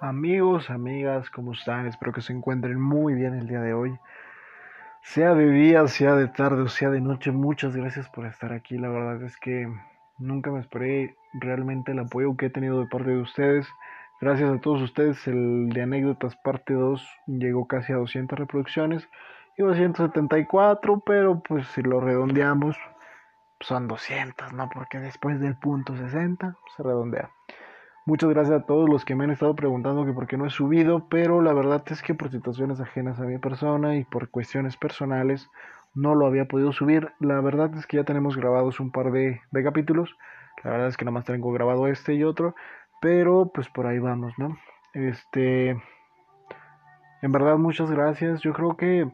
Amigos, amigas, ¿cómo están? Espero que se encuentren muy bien el día de hoy. Sea de día, sea de tarde o sea de noche, muchas gracias por estar aquí. La verdad es que nunca me esperé realmente el apoyo que he tenido de parte de ustedes. Gracias a todos ustedes, el de anécdotas parte 2 llegó casi a 200 reproducciones. A 174, pero pues si lo redondeamos, son 200, ¿no? Porque después del punto 60 se redondea. Muchas gracias a todos los que me han estado preguntando que por qué no he subido, pero la verdad es que por situaciones ajenas a mi persona y por cuestiones personales no lo había podido subir. La verdad es que ya tenemos grabados un par de, de capítulos. La verdad es que nada más tengo grabado este y otro, pero pues por ahí vamos, ¿no? Este, en verdad muchas gracias. Yo creo que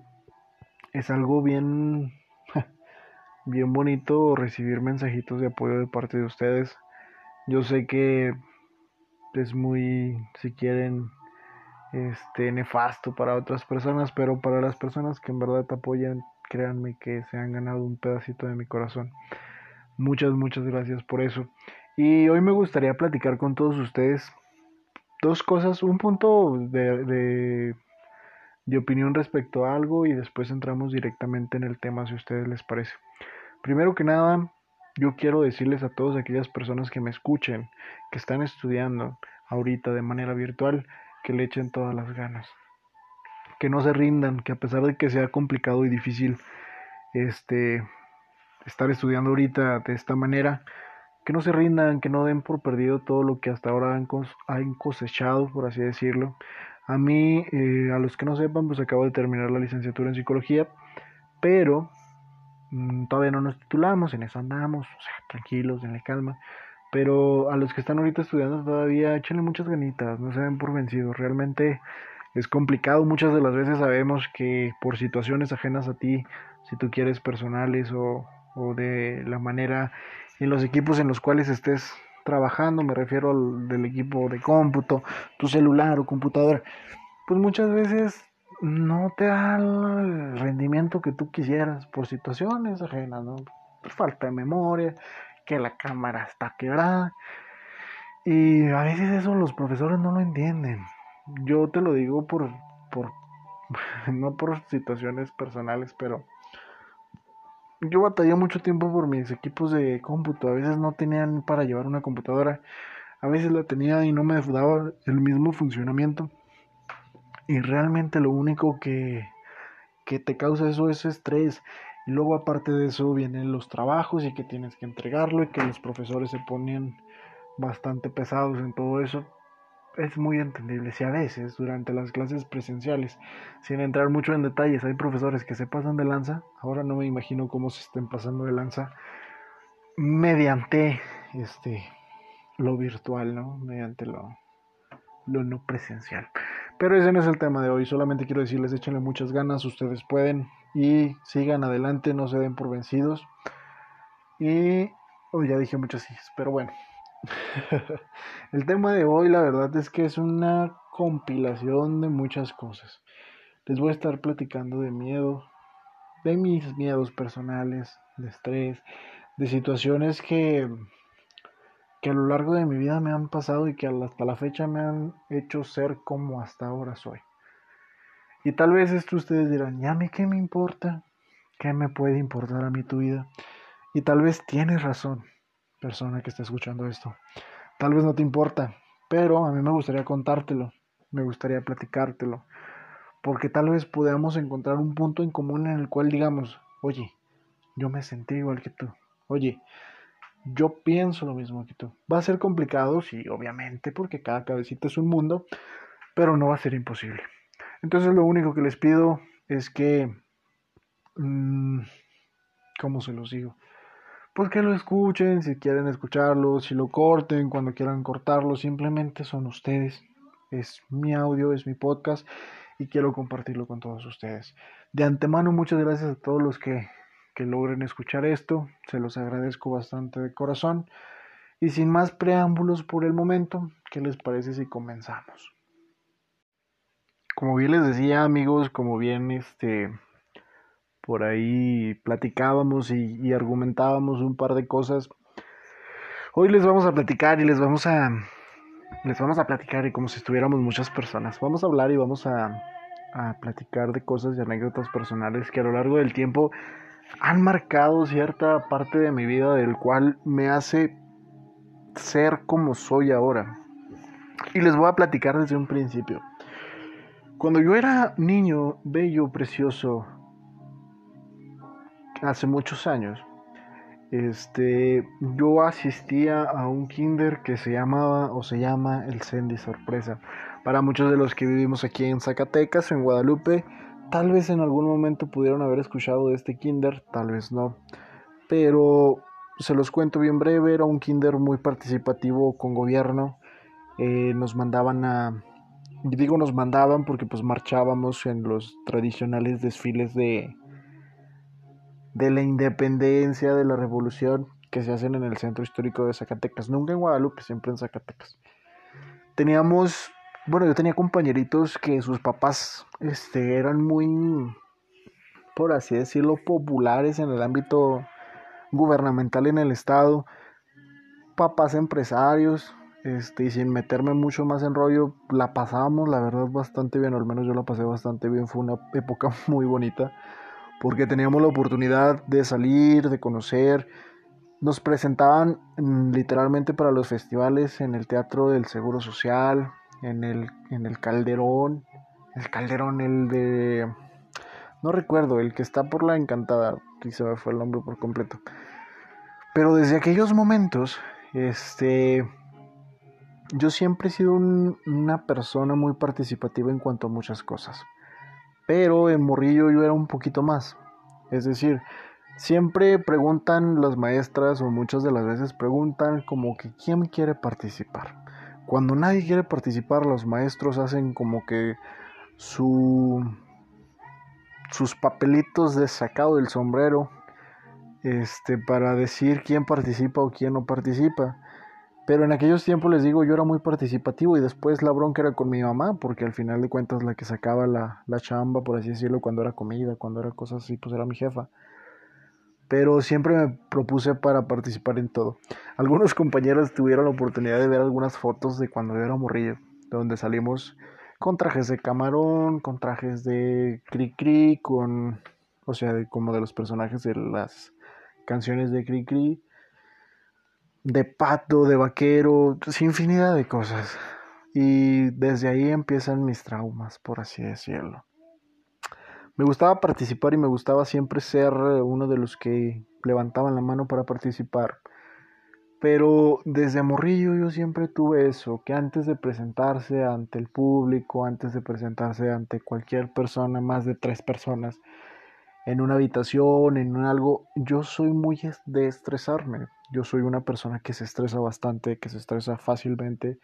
es algo bien, bien bonito recibir mensajitos de apoyo de parte de ustedes. Yo sé que es muy, si quieren, este, nefasto para otras personas, pero para las personas que en verdad apoyan, créanme que se han ganado un pedacito de mi corazón. Muchas, muchas gracias por eso. Y hoy me gustaría platicar con todos ustedes dos cosas, un punto de, de, de opinión respecto a algo y después entramos directamente en el tema si a ustedes les parece. Primero que nada, yo quiero decirles a todas aquellas personas que me escuchen, que están estudiando ahorita de manera virtual, que le echen todas las ganas. Que no se rindan, que a pesar de que sea complicado y difícil este estar estudiando ahorita de esta manera, que no se rindan, que no den por perdido todo lo que hasta ahora han, cosechado, por así decirlo. A mí, eh, a los que no sepan, pues acabo de terminar la licenciatura en psicología, pero todavía no nos titulamos, en eso andamos, o sea, tranquilos, calma. Pero a los que están ahorita estudiando todavía, échenle muchas ganitas, no se den por vencidos. Realmente es complicado, muchas de las veces sabemos que por situaciones ajenas a ti, si tú quieres personales o, o de la manera en los equipos en los cuales estés trabajando, me refiero al del equipo de cómputo, tu celular o computadora, pues muchas veces no te da el rendimiento que tú quisieras por situaciones ajenas, ¿no? Por falta de memoria, que la cámara está quebrada. Y a veces eso los profesores no lo entienden. Yo te lo digo por, por no por situaciones personales, pero yo batallé mucho tiempo por mis equipos de cómputo. A veces no tenían para llevar una computadora. A veces la tenía y no me daba el mismo funcionamiento y realmente lo único que, que te causa eso es estrés. Y luego aparte de eso vienen los trabajos y que tienes que entregarlo y que los profesores se ponen bastante pesados en todo eso. Es muy entendible. Si a veces durante las clases presenciales, sin entrar mucho en detalles, hay profesores que se pasan de lanza, ahora no me imagino cómo se estén pasando de lanza mediante este lo virtual, ¿no? Mediante lo, lo no presencial. Pero ese no es el tema de hoy, solamente quiero decirles, échenle muchas ganas, ustedes pueden y sigan adelante, no se den por vencidos. Y oh, ya dije muchas sí, pero bueno. el tema de hoy la verdad es que es una compilación de muchas cosas. Les voy a estar platicando de miedo, de mis miedos personales, de estrés, de situaciones que que a lo largo de mi vida me han pasado y que hasta la fecha me han hecho ser como hasta ahora soy. Y tal vez esto ustedes dirán, ¿y a mí qué me importa? ¿Qué me puede importar a mí tu vida? Y tal vez tienes razón, persona que está escuchando esto. Tal vez no te importa, pero a mí me gustaría contártelo, me gustaría platicártelo, porque tal vez podamos encontrar un punto en común en el cual digamos, oye, yo me sentí igual que tú, oye, yo pienso lo mismo que tú. Va a ser complicado, sí, obviamente, porque cada cabecita es un mundo, pero no va a ser imposible. Entonces lo único que les pido es que, mmm, ¿cómo se los digo? Pues que lo escuchen, si quieren escucharlo, si lo corten, cuando quieran cortarlo, simplemente son ustedes. Es mi audio, es mi podcast y quiero compartirlo con todos ustedes. De antemano, muchas gracias a todos los que que logren escuchar esto. Se los agradezco bastante de corazón. Y sin más preámbulos por el momento, ¿qué les parece si comenzamos? Como bien les decía, amigos, como bien este por ahí platicábamos y, y argumentábamos un par de cosas. Hoy les vamos a platicar y les vamos a, les vamos a platicar y como si estuviéramos muchas personas. Vamos a hablar y vamos a, a platicar de cosas y anécdotas personales que a lo largo del tiempo han marcado cierta parte de mi vida del cual me hace ser como soy ahora. Y les voy a platicar desde un principio. Cuando yo era niño, bello, precioso, hace muchos años, este, yo asistía a un kinder que se llamaba o se llama el Sendy Sorpresa. Para muchos de los que vivimos aquí en Zacatecas o en Guadalupe, tal vez en algún momento pudieron haber escuchado de este kinder, tal vez no. Pero se los cuento bien breve, era un kinder muy participativo con gobierno. Eh, nos mandaban a, digo nos mandaban porque pues marchábamos en los tradicionales desfiles de, de la independencia, de la revolución que se hacen en el centro histórico de Zacatecas. Nunca en Guadalupe, siempre en Zacatecas. Teníamos, bueno, yo tenía compañeritos que sus papás este, eran muy, por así decirlo, populares en el ámbito gubernamental en el estado, papás empresarios, este, y sin meterme mucho más en rollo, la pasábamos, la verdad, bastante bien, al menos yo la pasé bastante bien, fue una época muy bonita porque teníamos la oportunidad de salir, de conocer. Nos presentaban mm, literalmente para los festivales en el Teatro del Seguro Social, en el, en el Calderón, el Calderón, el de... No recuerdo, el que está por la Encantada, se me fue el nombre por completo. Pero desde aquellos momentos, este... Yo siempre he sido una persona muy participativa en cuanto a muchas cosas pero en Morrillo yo era un poquito más. Es decir, siempre preguntan las maestras o muchas de las veces preguntan como que quién quiere participar. Cuando nadie quiere participar, los maestros hacen como que su sus papelitos de sacado del sombrero este para decir quién participa o quién no participa. Pero en aquellos tiempos les digo, yo era muy participativo y después la bronca era con mi mamá, porque al final de cuentas la que sacaba la, la chamba, por así decirlo, cuando era comida, cuando era cosas así, pues era mi jefa. Pero siempre me propuse para participar en todo. Algunos compañeros tuvieron la oportunidad de ver algunas fotos de cuando yo era morrillo, donde salimos con trajes de camarón, con trajes de cri cri, con, o sea, como de los personajes de las canciones de cri cri de pato, de vaquero, infinidad de cosas. Y desde ahí empiezan mis traumas, por así decirlo. Me gustaba participar y me gustaba siempre ser uno de los que levantaban la mano para participar. Pero desde morrillo yo siempre tuve eso, que antes de presentarse ante el público, antes de presentarse ante cualquier persona, más de tres personas, en una habitación, en algo, yo soy muy de estresarme. Yo soy una persona que se estresa bastante, que se estresa fácilmente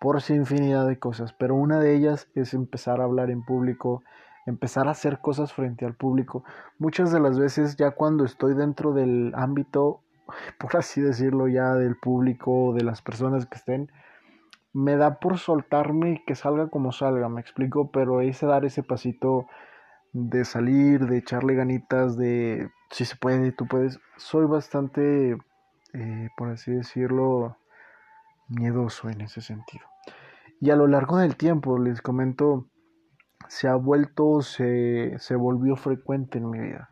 por infinidad de cosas, pero una de ellas es empezar a hablar en público, empezar a hacer cosas frente al público. Muchas de las veces ya cuando estoy dentro del ámbito, por así decirlo, ya del público, de las personas que estén, me da por soltarme y que salga como salga, me explico, pero ese dar ese pasito de salir, de echarle ganitas, de si se puede, tú puedes, soy bastante eh, por así decirlo, miedoso en ese sentido. Y a lo largo del tiempo, les comento, se ha vuelto, se, se volvió frecuente en mi vida.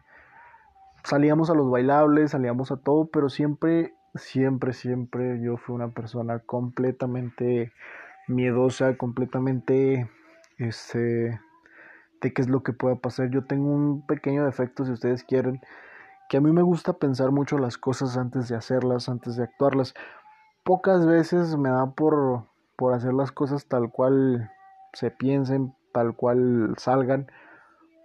Salíamos a los bailables, salíamos a todo, pero siempre, siempre, siempre yo fui una persona completamente miedosa, completamente, este, de qué es lo que pueda pasar. Yo tengo un pequeño defecto, si ustedes quieren, que a mí me gusta pensar mucho las cosas antes de hacerlas, antes de actuarlas. Pocas veces me da por, por hacer las cosas tal cual se piensen, tal cual salgan,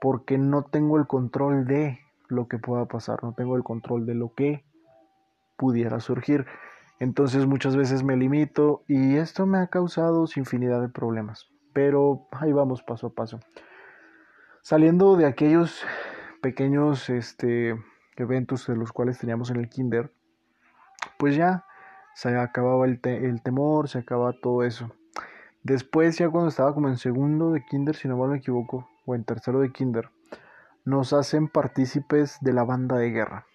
porque no tengo el control de lo que pueda pasar, no tengo el control de lo que pudiera surgir. Entonces muchas veces me limito y esto me ha causado infinidad de problemas. Pero ahí vamos paso a paso. Saliendo de aquellos pequeños este, eventos de los cuales teníamos en el kinder, pues ya se acababa el, el temor, se acababa todo eso. Después, ya cuando estaba como en segundo de kinder, si no mal me equivoco, o en tercero de kinder, nos hacen partícipes de la banda de guerra.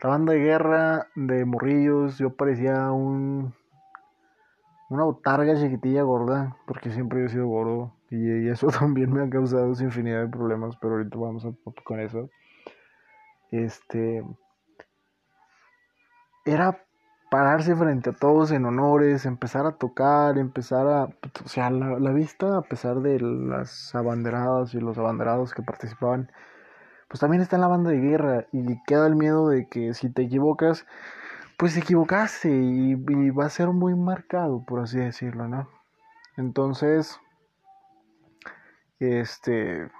La banda de guerra de morrillos, yo parecía un, una botarga chiquitilla gorda, porque siempre he sido gordo y, eso también me ha causado infinidad de problemas, pero ahorita vamos a, con eso. Este era pararse frente a todos en honores, empezar a tocar, empezar a, o sea, la, la vista, a pesar de las abanderadas y los abanderados que participaban, pues también está en la banda de guerra y queda el miedo de que si te equivocas, pues te equivocaste y, va a ser muy marcado, por así decirlo, ¿no? Entonces, este,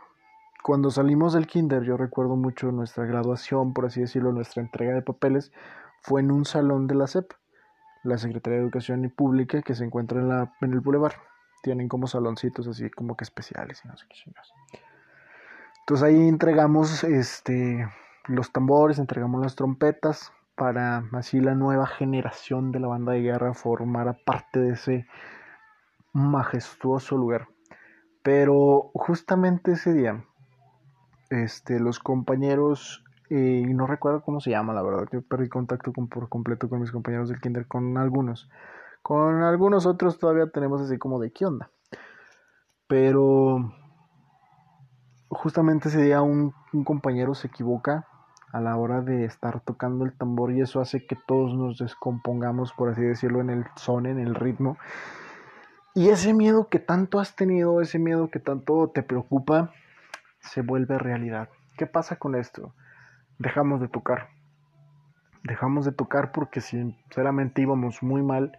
cuando salimos del kinder, yo recuerdo mucho nuestra graduación, por así decirlo, nuestra entrega de papeles, fue en un salón de la SEP, la Secretaría de Educación y Pública, que se encuentra en, el Boulevard. Tienen como saloncitos así como que especiales y no sé qué chingados. Entonces ahí entregamos este, los tambores, entregamos las trompetas para así la nueva generación de la banda de guerra formara parte de ese majestuoso lugar. Pero justamente ese día, este, los compañeros, y no recuerdo cómo se llama, la verdad, yo perdí contacto con, por completo con mis compañeros del kinder, con algunos. Con algunos otros todavía tenemos así como de qué onda. Pero justamente ese día un, compañero se equivoca a la hora de estar tocando el tambor y eso hace que todos nos descompongamos, por así decirlo, en el son, en el ritmo. Y ese miedo que tanto has tenido, ese miedo que tanto te preocupa, se vuelve realidad. ¿Qué pasa con esto? Dejamos de tocar. Dejamos de tocar porque sinceramente íbamos muy mal.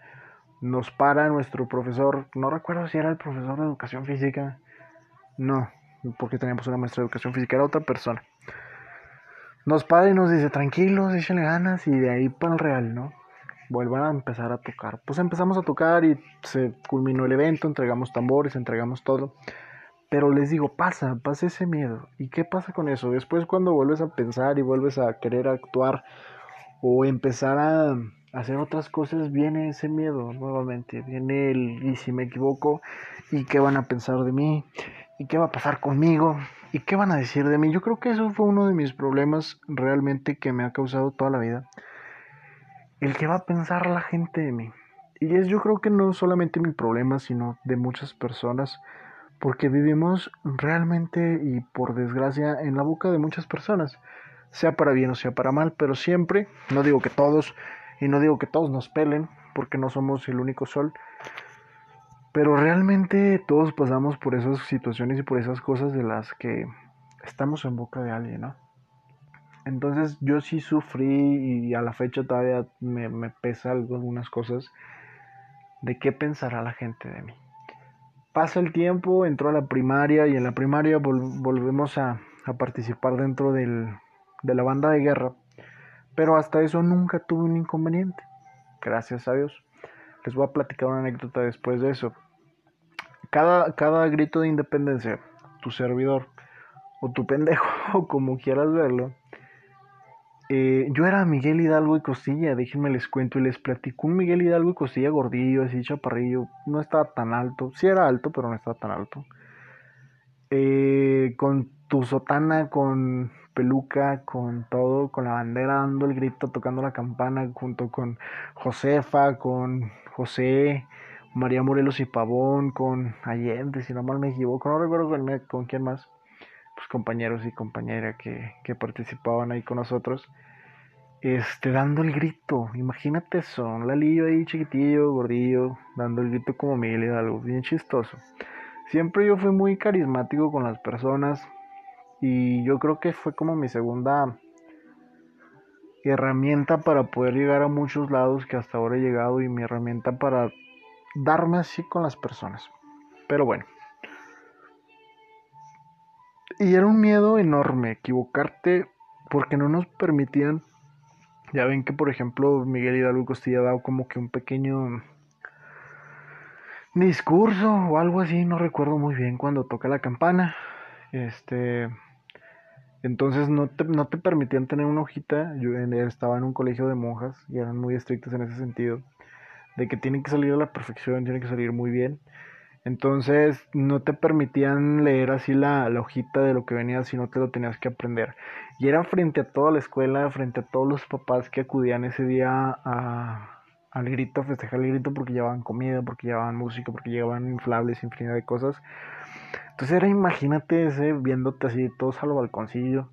Nos para nuestro profesor, no recuerdo si era el profesor de educación física. No, porque teníamos una maestra de educación física, era otra persona. Nos para y nos dice, tranquilos, échenle ganas y de ahí para el real, ¿no? Vuelvan a empezar a tocar. Pues empezamos a tocar y se culminó el evento, entregamos tambores, entregamos todo. Pero les digo, pasa, pasa ese miedo. ¿Y qué pasa con eso? Después cuando vuelves a pensar y vuelves a querer actuar o empezar a hacer otras cosas, viene ese miedo nuevamente. Viene el, y si me equivoco, ¿y qué van a pensar de mí? ¿Y qué va a pasar conmigo? ¿Y qué van a decir de mí? Yo creo que eso fue uno de mis problemas realmente que me ha causado toda la vida. El que va a pensar la gente de mí. Y es yo creo que no solamente mi problema, sino de muchas personas, porque vivimos realmente y por desgracia en la boca de muchas personas, sea para bien o sea para mal, pero siempre, no digo que todos, y no digo que todos nos pelen, porque no somos el único sol, pero realmente todos pasamos por esas situaciones y por esas cosas de las que estamos en boca de alguien, ¿no? Entonces yo sí sufrí y a la fecha todavía me, pesa algunas cosas de qué pensará la gente de mí. Pasa el tiempo, entró a la primaria y en la primaria volvemos a, participar dentro del, de la banda de guerra, pero hasta eso nunca tuve un inconveniente, gracias a Dios. Les voy a platicar una anécdota después de eso cada, grito de independencia, tu servidor o tu pendejo, como quieras verlo, eh, yo era Miguel Hidalgo y Costilla, déjenme les cuento y les platico. Un Miguel Hidalgo y Costilla gordillo, así chaparrillo, no estaba tan alto, sí era alto, pero no estaba tan alto. Eh, con tu sotana, con peluca, con todo, con la bandera dando el grito, tocando la campana, junto con Josefa, con José, María Morelos y Pavón, con Allende, si no mal me equivoco, no recuerdo con, con quién más, pues compañeros y compañeras que, que, participaban ahí con nosotros, este, dando el grito, imagínate eso, un lalillo ahí chiquitillo, gordillo, dando el grito como Miguel Hidalgo, bien chistoso. Siempre yo fui muy carismático con las personas y yo creo que fue como mi segunda herramienta para poder llegar a muchos lados que hasta ahora he llegado y mi herramienta para darme así con las personas. Pero bueno. Y era un miedo enorme equivocarte porque no nos permitían. Ya ven que, por ejemplo, Miguel Hidalgo Costilla ha dado como que un pequeño discurso o algo así, no recuerdo muy bien cuando toca la campana. Este. Entonces no te, no te permitían tener una hojita. Yo estaba en un colegio de monjas y eran muy estrictos en ese sentido de que tiene que salir a la perfección, tiene que salir muy bien. Entonces no te permitían leer así la, hojita de lo que venía, sino te lo tenías que aprender. Y era frente a toda la escuela, frente a todos los papás que acudían ese día a, al grito, a festejar el grito porque llevaban comida, porque llevaban música, porque llevaban inflables, infinidad de cosas. Entonces era, imagínate ese viéndote así todos al balconcillo.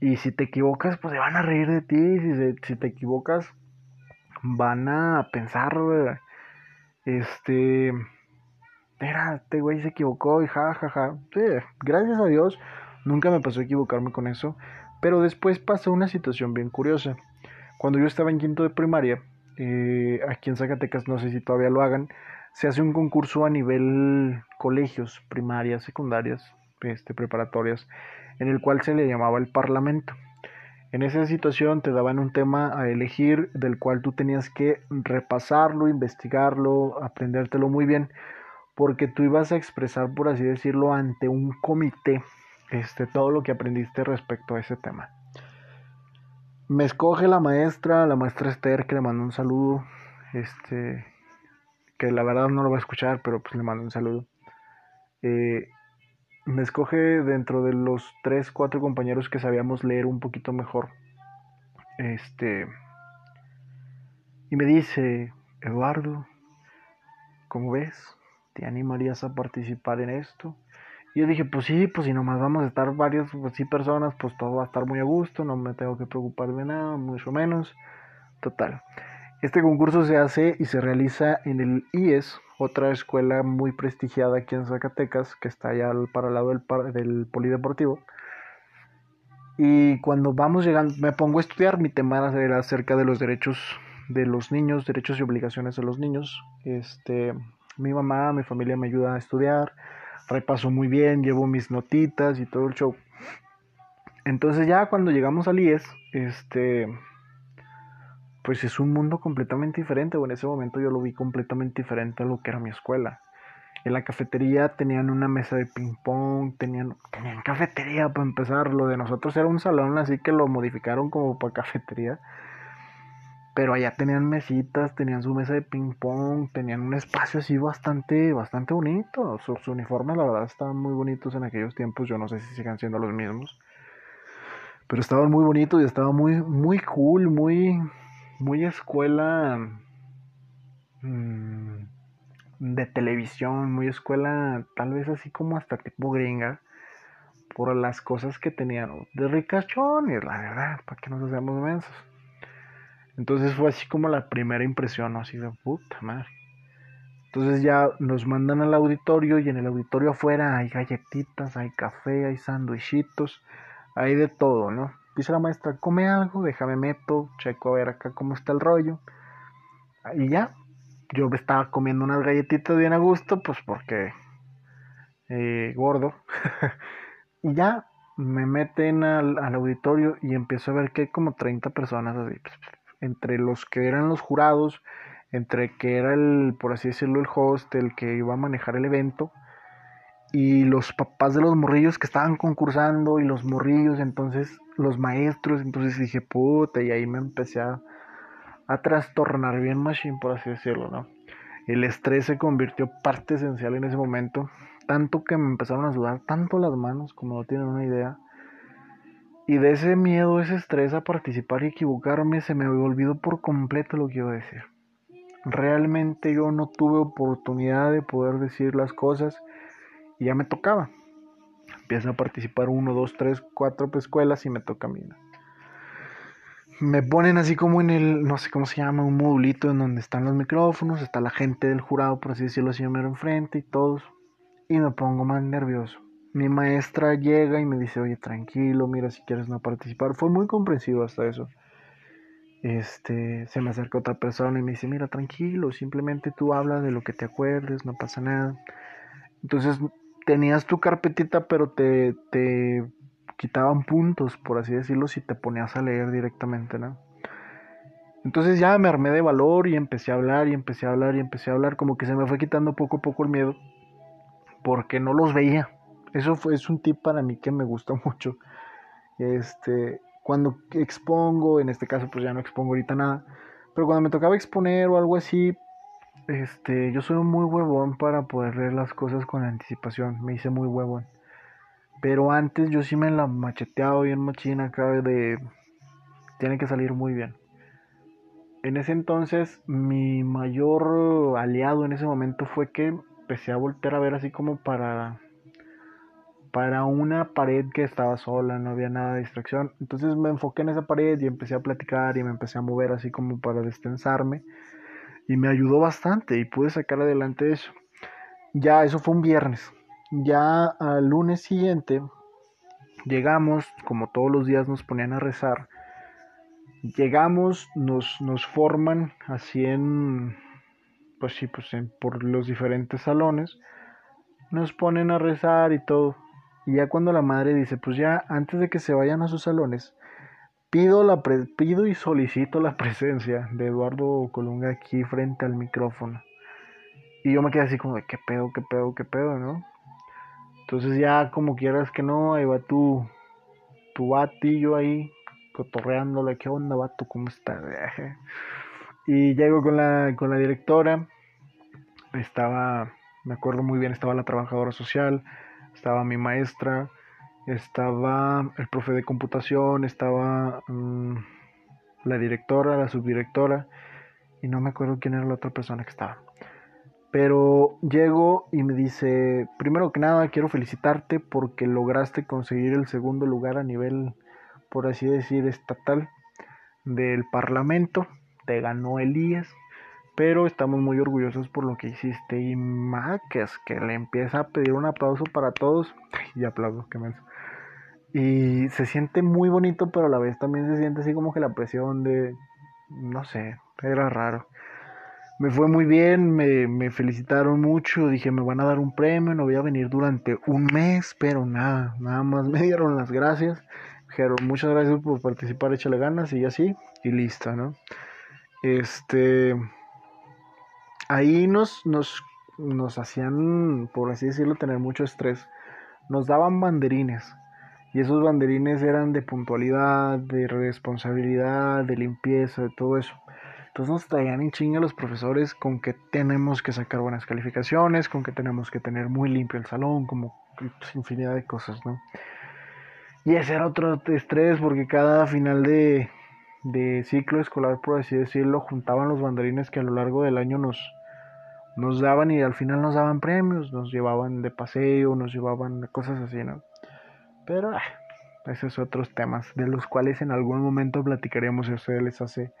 Y si te equivocas, pues se van a reír de ti. Si, si te equivocas, van a pensar, este, era, este güey se equivocó y ja, ja, ja. Gracias a Dios, nunca me pasó a equivocarme con eso. Pero después pasó una situación bien curiosa. Cuando yo estaba en quinto de primaria, eh, aquí en Zacatecas, no sé si todavía lo hagan, se hace un concurso a nivel colegios, primarias, secundarias, este, preparatorias, en el cual se le llamaba el Parlamento. En esa situación te daban un tema a elegir del cual tú tenías que repasarlo, investigarlo, aprendértelo muy bien, porque tú ibas a expresar, por así decirlo, ante un comité este, todo lo que aprendiste respecto a ese tema. Me escoge la maestra, la maestra Esther, que le mando un saludo, este, que la verdad no lo va a escuchar, pero pues le mando un saludo. Eh, me escoge dentro de los tres, cuatro compañeros que sabíamos leer un poquito mejor. Este. Y me dice, Eduardo, ¿cómo ves? ¿Te animarías a participar en esto? Y yo dije, pues sí, pues si nomás vamos a estar varias, pues sí, personas, pues todo va a estar muy a gusto, no me tengo que preocupar de nada, mucho menos. Total. Este concurso se hace y se realiza en el IES, otra escuela muy prestigiada aquí en Zacatecas, que está allá para el lado del, del polideportivo. Y cuando vamos llegando, me pongo a estudiar, mi tema era acerca de los derechos de los niños, derechos y obligaciones de los niños. Este, mi mamá, mi familia me ayuda a estudiar, repaso muy bien, llevo mis notitas y todo el show. Entonces ya cuando llegamos al IES, este, pues es un mundo completamente diferente, o en ese momento yo lo vi completamente diferente a lo que era mi escuela. En la cafetería tenían una mesa de ping pong, tenían, tenían cafetería para empezar, lo de nosotros era un salón, así que lo modificaron como para cafetería. Pero allá tenían mesitas, tenían su mesa de ping pong, tenían un espacio así bastante, bastante bonito. Sus uniformes la verdad estaban muy bonitos en aquellos tiempos, yo no sé si sigan siendo los mismos. Pero estaban muy bonitos y estaba muy, muy cool, muy, muy escuela mm, de televisión, muy escuela tal vez así como hasta tipo gringa, por las cosas que tenían de ricachones, la verdad, para que nos hacemos mensos. Entonces fue así como la primera impresión, así de puta madre. Entonces ya nos mandan al auditorio y en el auditorio afuera hay galletitas, hay café, hay sándwichitos, hay de todo, ¿no? Dice la maestra, come algo, déjame meto, checo a ver acá cómo está el rollo. Y ya, yo estaba comiendo unas galletitas bien a gusto, pues porque eh, gordo. y ya me meten al, auditorio y empiezo a ver que hay como 30 personas así, pues, entre los que eran los jurados, entre que era el, por así decirlo, el host, el que iba a manejar el evento, y los papás de los morrillos que estaban concursando y los morrillos, entonces los maestros, entonces dije, puta, y ahí me empecé a, trastornar bien machine, por así decirlo, ¿no? El estrés se convirtió parte esencial en ese momento, tanto que me empezaron a sudar tanto las manos, como no tienen una idea. Y de ese miedo, ese estrés a participar y equivocarme, se me olvidó por completo lo que iba a decir. Realmente yo no tuve oportunidad de poder decir las cosas y ya me tocaba. Empieza a participar uno, dos, tres, cuatro escuelas y me toca a mí. Me ponen así como en el, no sé cómo se llama, un modulito en donde están los micrófonos, está la gente del jurado, por así decirlo, así mero enfrente y todos. Y me pongo más nervioso. Mi maestra llega y me dice, oye, tranquilo, mira si quieres no participar. Fue muy comprensivo hasta eso. Este, se me acerca otra persona y me dice, mira, tranquilo, simplemente tú hablas de lo que te acuerdes, no pasa nada. Entonces tenías tu carpetita, pero te, te quitaban puntos, por así decirlo, si te ponías a leer directamente, ¿no? Entonces ya me armé de valor y empecé a hablar y empecé a hablar y empecé a hablar, como que se me fue quitando poco a poco el miedo, porque no los veía. Eso fue, es un tip para mí que me gusta mucho. Este, cuando expongo, en este caso pues ya no expongo ahorita nada, pero cuando me tocaba exponer o algo así, este, yo soy muy huevón para poder leer las cosas con anticipación. Me hice muy huevón. Pero antes yo sí me la macheteado bien machina acá de... Tiene que salir muy bien. en ese entonces mi mayor aliado en ese momento fue que empecé a voltear a ver así como para para una pared que estaba sola, no había nada de distracción. Entonces me enfoqué en esa pared y empecé a platicar y me empecé a mover así como para destensarme. Y me ayudó bastante y pude sacar adelante eso. Ya, eso fue un viernes. Ya al lunes siguiente llegamos, como todos los días nos ponían a rezar. Llegamos, nos, nos forman así en, pues sí, pues en, por los diferentes salones. Nos ponen a rezar y todo y ya cuando la madre dice, pues ya antes de que se vayan a sus salones, pido, la pido y solicito la presencia de Eduardo Colunga aquí frente al micrófono. Y yo me quedé así como de, ¿qué pedo, qué pedo, qué pedo, no? Entonces ya como quieras que no, ahí va tu, tu batillo ahí, cotorreándole, ¿qué onda, vato? ¿Cómo está? Y llego con la, con la directora, estaba, me acuerdo muy bien, estaba la trabajadora social, estaba mi maestra, estaba el profe de computación, estaba mm, la directora, la subdirectora, y no me acuerdo quién era la otra persona que estaba. Pero llego y me dice, primero que nada quiero felicitarte porque lograste conseguir el segundo lugar a nivel, por así decir, estatal del Parlamento. Te ganó Elías pero estamos muy orgullosos por lo que hiciste. Y Max, que le empieza a pedir un aplauso para todos. y aplauso, qué menso. Y se siente muy bonito, pero a la vez también se siente así como que la presión de. No sé, era raro. Me fue muy bien, me, me felicitaron mucho. Dije, me van a dar un premio, no voy a venir durante un mes, pero nada, nada más me dieron las gracias. Dijeron, muchas gracias por participar, échale ganas y así, y listo, ¿no? Este ahí nos, nos, nos hacían, por así decirlo, tener mucho estrés. Nos daban banderines. Y esos banderines eran de puntualidad, de responsabilidad, de limpieza, de todo eso. Entonces nos traían en chinga los profesores con que tenemos que sacar buenas calificaciones, con que tenemos que tener muy limpio el salón, como infinidad de cosas, ¿no? Y ese era otro estrés porque cada final de, de ciclo escolar, por así decirlo, juntaban los banderines que a lo largo del año nos, nos daban y al final nos daban premios, nos llevaban de paseo, nos llevaban cosas así, ¿no? Pero ah, esos otros temas de los cuales en algún momento platicaremos si ustedes les hace,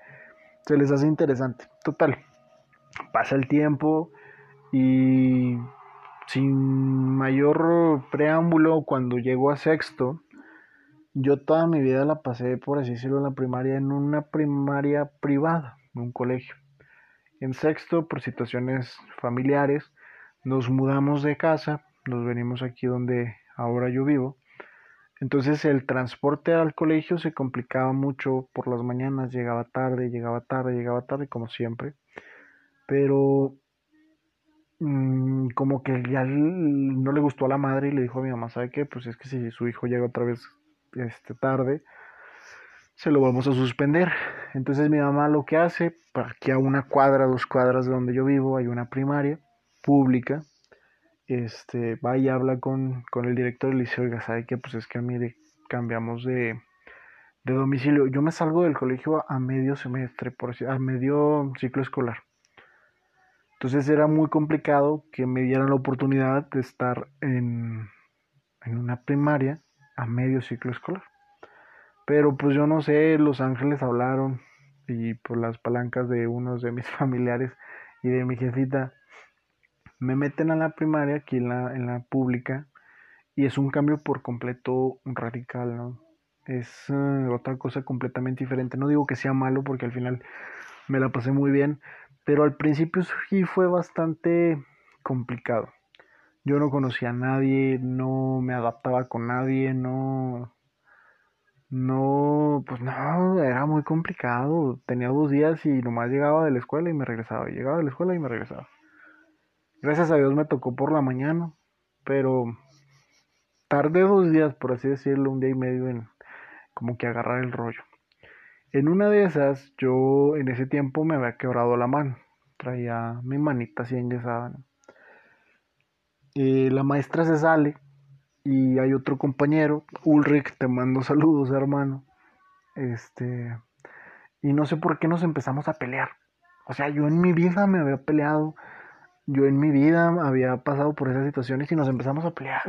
se les hace interesante. Total, pasa el tiempo y sin mayor preámbulo, cuando llego a sexto, yo toda mi vida la pasé, por así decirlo, en la primaria, en una primaria privada, en un colegio. En sexto, por situaciones familiares, nos mudamos de casa, nos venimos aquí donde ahora yo vivo. Entonces el transporte al colegio se complicaba mucho por las mañanas, llegaba tarde, llegaba tarde, llegaba tarde, como siempre. Pero mm, como que ya no le gustó a la madre y le dijo a mi mamá, ¿sabe qué? Pues es que si su hijo llega otra vez este, tarde, se lo vamos a suspender. Entonces mi mamá lo que hace, para que a una cuadra, dos cuadras de donde yo vivo, hay una primaria pública, este, va y habla con, con el director y le dice, oiga, ¿sabe qué? Pues es que a mí cambiamos de, de domicilio. Yo me salgo del colegio a medio semestre, por a medio ciclo escolar. Entonces era muy complicado que me dieran la oportunidad de estar en, en una primaria a medio ciclo escolar. Pero pues yo no sé, los ángeles hablaron y por las palancas de unos de mis familiares y de mi jefita me meten a la primaria aquí en la, en la pública y es un cambio por completo radical, ¿no? Es eh, otra cosa completamente diferente. No digo que sea malo porque al final me la pasé muy bien, pero al principio sí fue bastante complicado. Yo no conocía a nadie, no me adaptaba con nadie, no no, pues no, era muy complicado. Tenía dos días y nomás llegaba de la escuela y me regresaba. Llegaba de la escuela y me regresaba. Gracias a Dios me tocó por la mañana, pero tardé dos días, por así decirlo, un día y medio en como que agarrar el rollo. En una de esas, yo en ese tiempo me había quebrado la mano. Traía mi manita así enyesada. Y la maestra se sale y hay otro compañero, Ulrich, te mando saludos, hermano. Este, y no sé por qué nos empezamos a pelear. O sea, yo en mi vida me había peleado, yo en mi vida había pasado por esas situaciones y nos empezamos a pelear,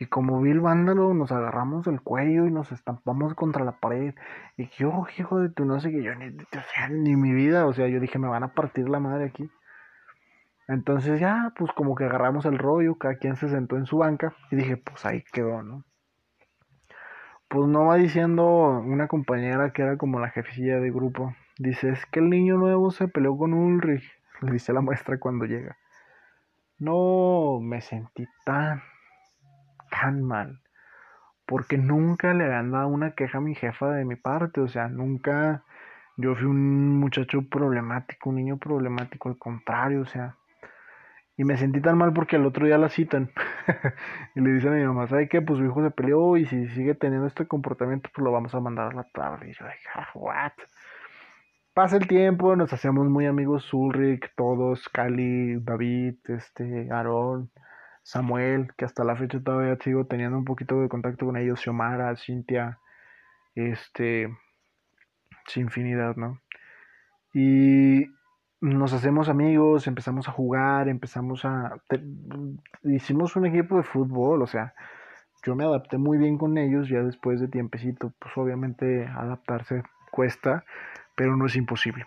Y como vi el vándalo, nos agarramos el cuello y nos estampamos contra la pared. Y yo, hijo de tu no sé qué, yo ni, o sea, ni mi vida, o sea, yo dije, me van a partir la madre aquí. Entonces ya, pues como que agarramos el rollo, cada quien se sentó en su banca y dije, pues ahí quedó, ¿no? Pues no va diciendo una compañera que era como la jefecilla de grupo, dice, es que el niño nuevo se peleó con Ulrich, le dice la maestra cuando llega. No, me sentí tan, tan mal, porque nunca le habían dado una queja a mi jefa de mi parte, o sea, nunca yo fui un muchacho problemático, un niño problemático, al contrario, o sea, y me sentí tan mal porque el otro día la citan. y le dicen a mi mamá, ¿sabe qué? Pues su hijo se peleó y si sigue teniendo este comportamiento, pues lo vamos a mandar a la tarde. Y yo, ah, what? Pasa el tiempo, nos hacemos muy amigos, Ulrich, todos, Cali, David, este, Aaron, Samuel, que hasta la fecha todavía sigo teniendo un poquito de contacto con ellos, Xiomara, Cintia, este, sin infinidad, ¿no? Y nos hacemos amigos, empezamos a jugar, empezamos a... hicimos un equipo de fútbol, o sea, yo me adapté muy bien con ellos, ya después de tiempecito, pues obviamente adaptarse cuesta, pero no es imposible.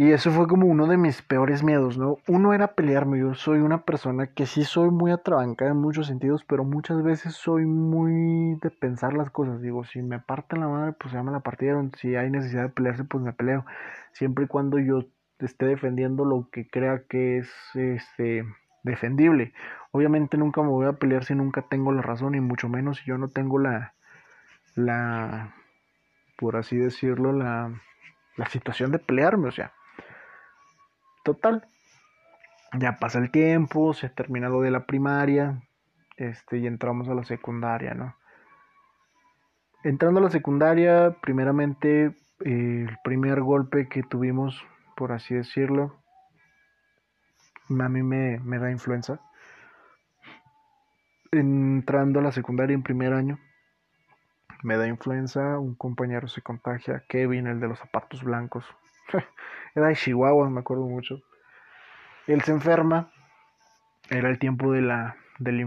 Y eso fue como uno de mis peores miedos, ¿no? Uno era pelearme, yo soy una persona que sí soy muy atrabancada en muchos sentidos, pero muchas veces soy muy de pensar las cosas. Digo, si me parten la madre, pues ya me la partieron. Si hay necesidad de pelearse, pues me peleo. Siempre y cuando yo esté defendiendo lo que crea que es este defendible. Obviamente nunca me voy a pelear si nunca tengo la razón y mucho menos si yo no tengo la la por así decirlo la la situación de pelearme, o sea, total. Ya pasa el tiempo, se termina lo de la primaria, este y entramos a la secundaria, ¿no? Entrando a la secundaria, primeramente el primer golpe que tuvimos por así decirlo. A mí me, me da influenza. Entrando a la secundaria en primer año, me da influenza, un compañero se contagia, Kevin, el de los zapatos blancos. era de Chihuahua, me acuerdo mucho. Él se enferma, era el tiempo de la, de la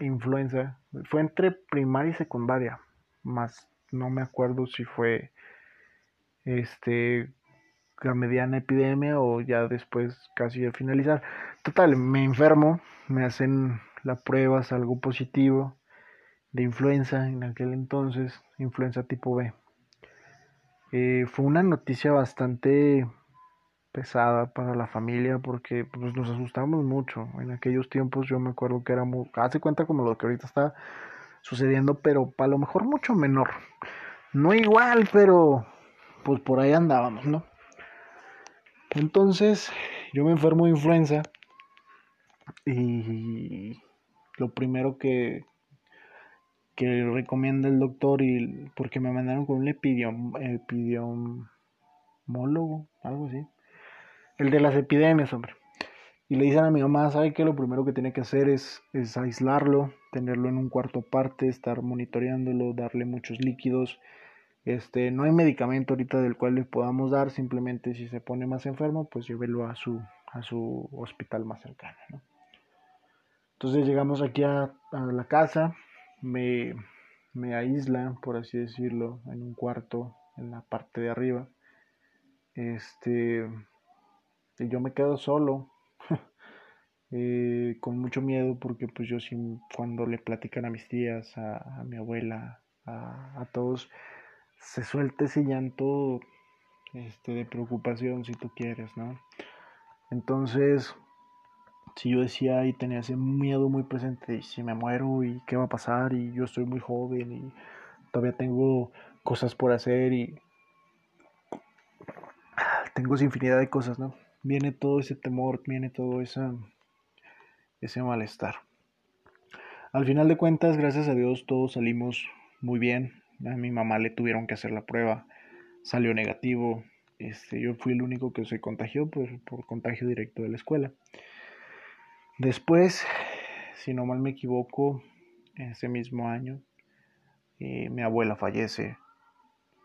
influenza. Fue entre primaria y secundaria, más no me acuerdo si fue este la mediana epidemia o ya después casi al finalizar. Total, me enfermo, me hacen la prueba, salgo positivo de influenza en aquel entonces, influenza tipo B. Eh, fue una noticia bastante pesada para la familia porque pues, nos asustamos mucho. En aquellos tiempos yo me acuerdo que era muy, hace cuenta como lo que ahorita está sucediendo, pero a lo mejor mucho menor. No igual, pero pues por ahí andábamos, ¿no? Entonces, yo me enfermo de influenza y lo primero que, que recomienda el doctor y porque me mandaron con un epidiom, epidemiólogo, algo así. El de las epidemias, hombre. Y le dicen a mi mamá, ¿sabe que Lo primero que tiene que hacer es, es aislarlo, tenerlo en un cuarto aparte, estar monitoreándolo, darle muchos líquidos este, no hay medicamento ahorita del cual le podamos dar, simplemente si se pone más enfermo, pues llévelo a su, a su hospital más cercano. Entonces llegamos aquí a, la casa, me, me aíslan, por así decirlo, en un cuarto en la parte de arriba. Este, y yo me quedo solo, eh, con mucho miedo, porque pues yo cuando le platican a mis tías, a, mi abuela, a, a todos, se suelte ese llanto este, de preocupación, si tú quieres, ¿no? Entonces, si yo decía y tenía ese miedo muy presente, y si me muero y qué va a pasar, y yo estoy muy joven y todavía tengo cosas por hacer y tengo esa infinidad de cosas, ¿no? Viene todo ese temor, viene todo esa, ese malestar. Al final de cuentas, gracias a Dios, todos salimos muy bien, a mi mamá le tuvieron que hacer la prueba, salió negativo. Este, yo fui el único que se contagió por, por contagio directo de la escuela. Después, si no mal me equivoco, ese mismo año, eh, mi abuela fallece.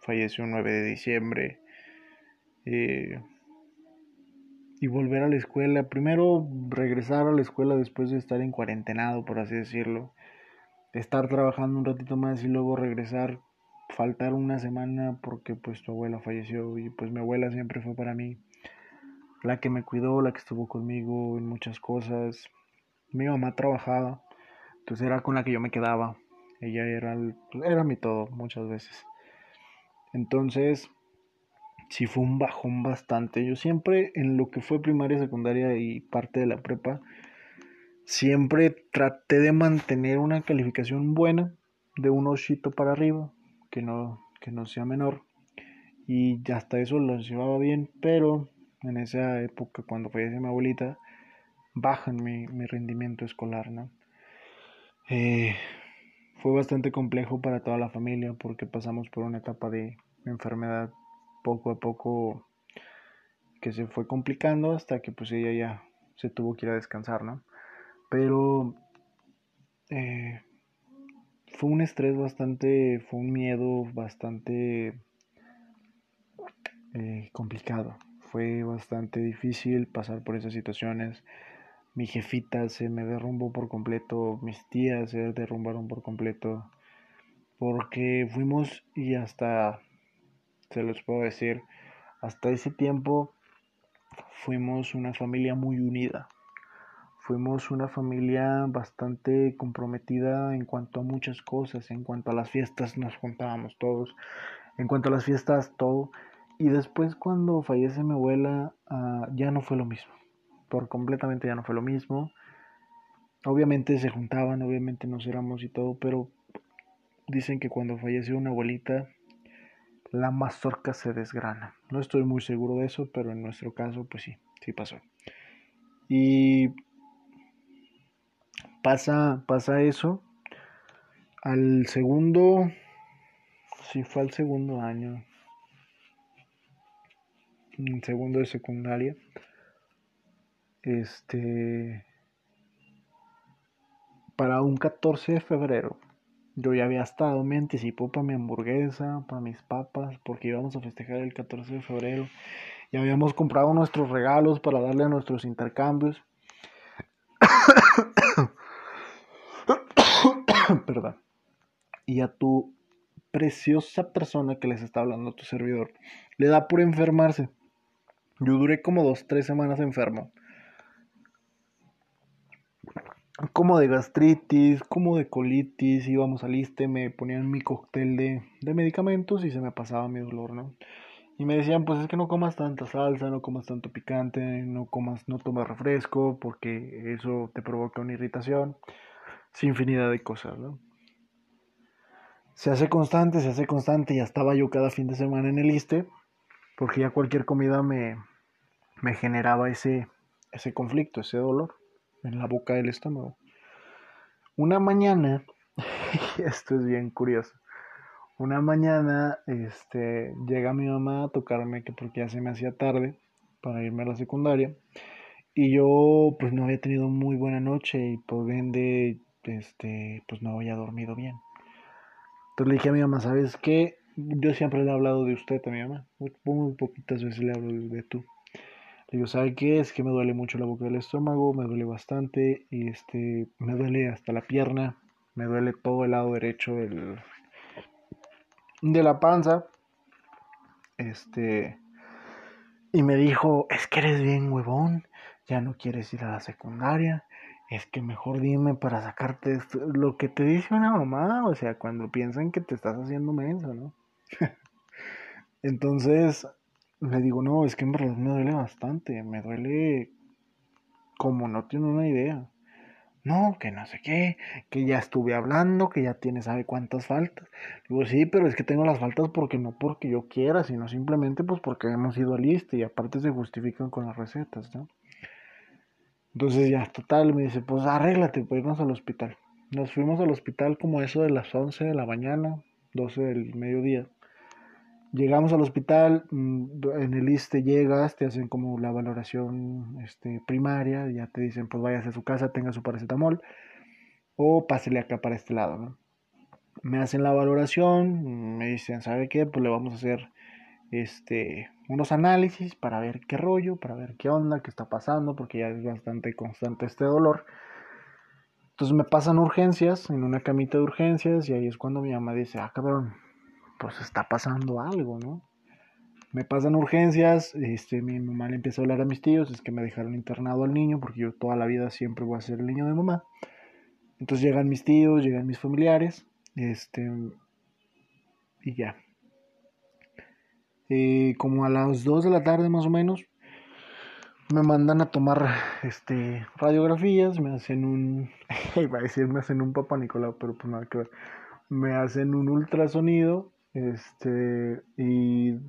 Falleció el 9 de diciembre. Eh, y volver a la escuela. Primero regresar a la escuela después de estar en cuarentenado, por así decirlo. Estar trabajando un ratito más y luego regresar. Faltar una semana porque pues tu abuela falleció y pues mi abuela siempre fue para mí la que me cuidó, la que estuvo conmigo en muchas cosas. Mi mamá trabajaba, entonces era con la que yo me quedaba. Ella era, era mi todo muchas veces. Entonces, sí fue un bajón bastante. Yo siempre, en lo que fue primaria, secundaria y parte de la prepa, siempre traté de mantener una calificación buena, de un osito para arriba, que no, que no sea menor. Y hasta eso lo llevaba bien, pero en esa época, cuando falleció mi abuelita, bajan mi, mi rendimiento escolar, ¿no? Eh, fue bastante complejo para toda la familia porque pasamos por una etapa de enfermedad poco a poco que se fue complicando hasta que pues ella ya se tuvo que ir a descansar, ¿no? Pero eh, fue un estrés bastante, fue un miedo bastante eh, complicado. Fue bastante difícil pasar por esas situaciones. Mi jefita se me derrumbó por completo, mis tías se derrumbaron por completo, porque fuimos y hasta se los puedo decir, hasta ese tiempo fuimos una familia muy unida. Fuimos una familia bastante comprometida en cuanto a muchas cosas, en cuanto a las fiestas nos juntábamos todos, en cuanto a las fiestas todo. Y después cuando fallece mi abuela ah, ya no fue lo mismo, por completamente ya no fue lo mismo. Obviamente se juntaban, obviamente nos éramos y todo, pero dicen que cuando falleció una abuelita la mazorca se desgrana. No estoy muy seguro de eso, pero en nuestro caso, pues sí, sí pasó. Y pasa, pasa eso. Al segundo, sí fue al segundo año, segundo de secundaria, este, para un 14 de febrero yo ya había estado, me anticipó para mi hamburguesa, para mis papas, porque íbamos a festejar el 14 de febrero. Y habíamos comprado nuestros regalos para darle a nuestros intercambios. Y a tu preciosa persona que les está hablando, tu servidor, le da por enfermarse. Yo duré como dos, tres semanas enfermo como de gastritis, como de colitis, íbamos al liste, me ponían mi cóctel de, de, medicamentos y se me pasaba mi dolor, ¿no? Y me decían, pues es que no comas tanta salsa, no comas tanto picante, no comas, no tomes refresco, porque eso te provoca una irritación, sin infinidad de cosas, ¿no? Se hace constante, se hace constante, ya estaba yo cada fin de semana en el liste, porque ya cualquier comida me, me generaba ese, ese conflicto, ese dolor en la boca del estómago. Una mañana, esto es bien curioso, una mañana este, llega mi mamá a tocarme que porque ya se me hacía tarde para irme a la secundaria y yo pues no había tenido muy buena noche y por ende este, pues no había dormido bien. Entonces le dije a mi mamá, ¿sabes qué? Yo siempre le he hablado de usted a mi mamá, muy poquitas veces le hablo de tú digo, ¿sabe qué? Es que me duele mucho la boca del estómago, me duele bastante, y este, me duele hasta la pierna, me duele todo el lado derecho del, de la panza. Este, y me dijo, es que eres bien huevón, ya no quieres ir a la secundaria, es que mejor dime para sacarte lo que te dice una mamá, o sea, cuando piensan que te estás haciendo menso, ¿no? Entonces, le digo, no, es que en verdad me duele bastante, me duele como no tiene una idea. No, que no sé qué, que ya estuve hablando, que ya tiene sabe cuántas faltas. Digo, sí, pero es que tengo las faltas porque no porque yo quiera, sino simplemente pues porque hemos ido al liste y aparte se justifican con las recetas, ¿no? Entonces ya, total, me dice, pues arréglate, pues irnos al hospital. Nos fuimos al hospital como eso de las 11 de la mañana, 12 del mediodía. Llegamos al hospital, mm, en el ISTE llegas, te hacen como la valoración este, primaria, ya te dicen pues vaya a su casa, tenga su paracetamol o pásele acá para este lado, Me hacen la valoración, me dicen, ¿sabe qué? Pues le vamos a hacer este, unos análisis para ver qué rollo, para ver qué onda, qué está pasando, porque ya es bastante constante este dolor. Entonces me pasan urgencias, en una camita de urgencias, y ahí es cuando mi mamá dice, ah, cabrón, pues está pasando algo, ¿no? Me pasan urgencias, este, mi mamá le empieza a hablar a mis tíos, es que me dejaron internado al niño, porque yo toda la vida siempre voy a ser el niño de mamá. Entonces llegan mis tíos, llegan mis familiares, este, y ya. Eh, como a las 2 de la tarde más o menos, me mandan a tomar este, radiografías, me hacen un, iba a decir, me hacen un papá Nicolau, pero pues nada que ver, me hacen un ultrasonido, este, y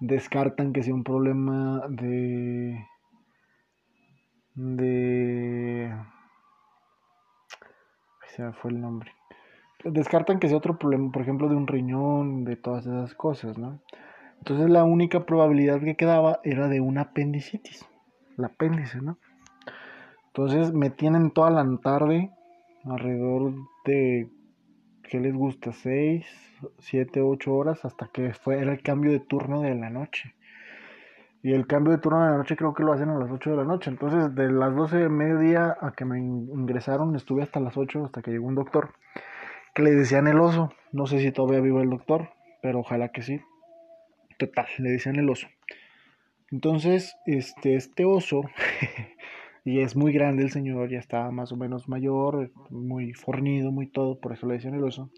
descartan que sea un problema de, de, se me fue el nombre, descartan que sea otro problema, por ejemplo, de un riñón, de todas esas cosas, ¿no? Entonces la única probabilidad que quedaba era de una apendicitis, el apéndice, ¿no? Entonces me tienen toda la tarde, alrededor de, ¿qué les gusta? 6, 7, 8 horas, hasta que fue, era el cambio de turno de la noche. Y el cambio de turno de la noche creo que lo hacen a las 8 de la noche. Entonces de las 12 de mediodía a que me ingresaron estuve hasta las 8, hasta que llegó un doctor, que le decían el oso. No sé si todavía vive el doctor, pero ojalá que sí. Total, le decían el oso. Entonces, este, este oso, y es muy grande el señor, ya está más o menos mayor, muy fornido, muy todo, por eso le decían el oso.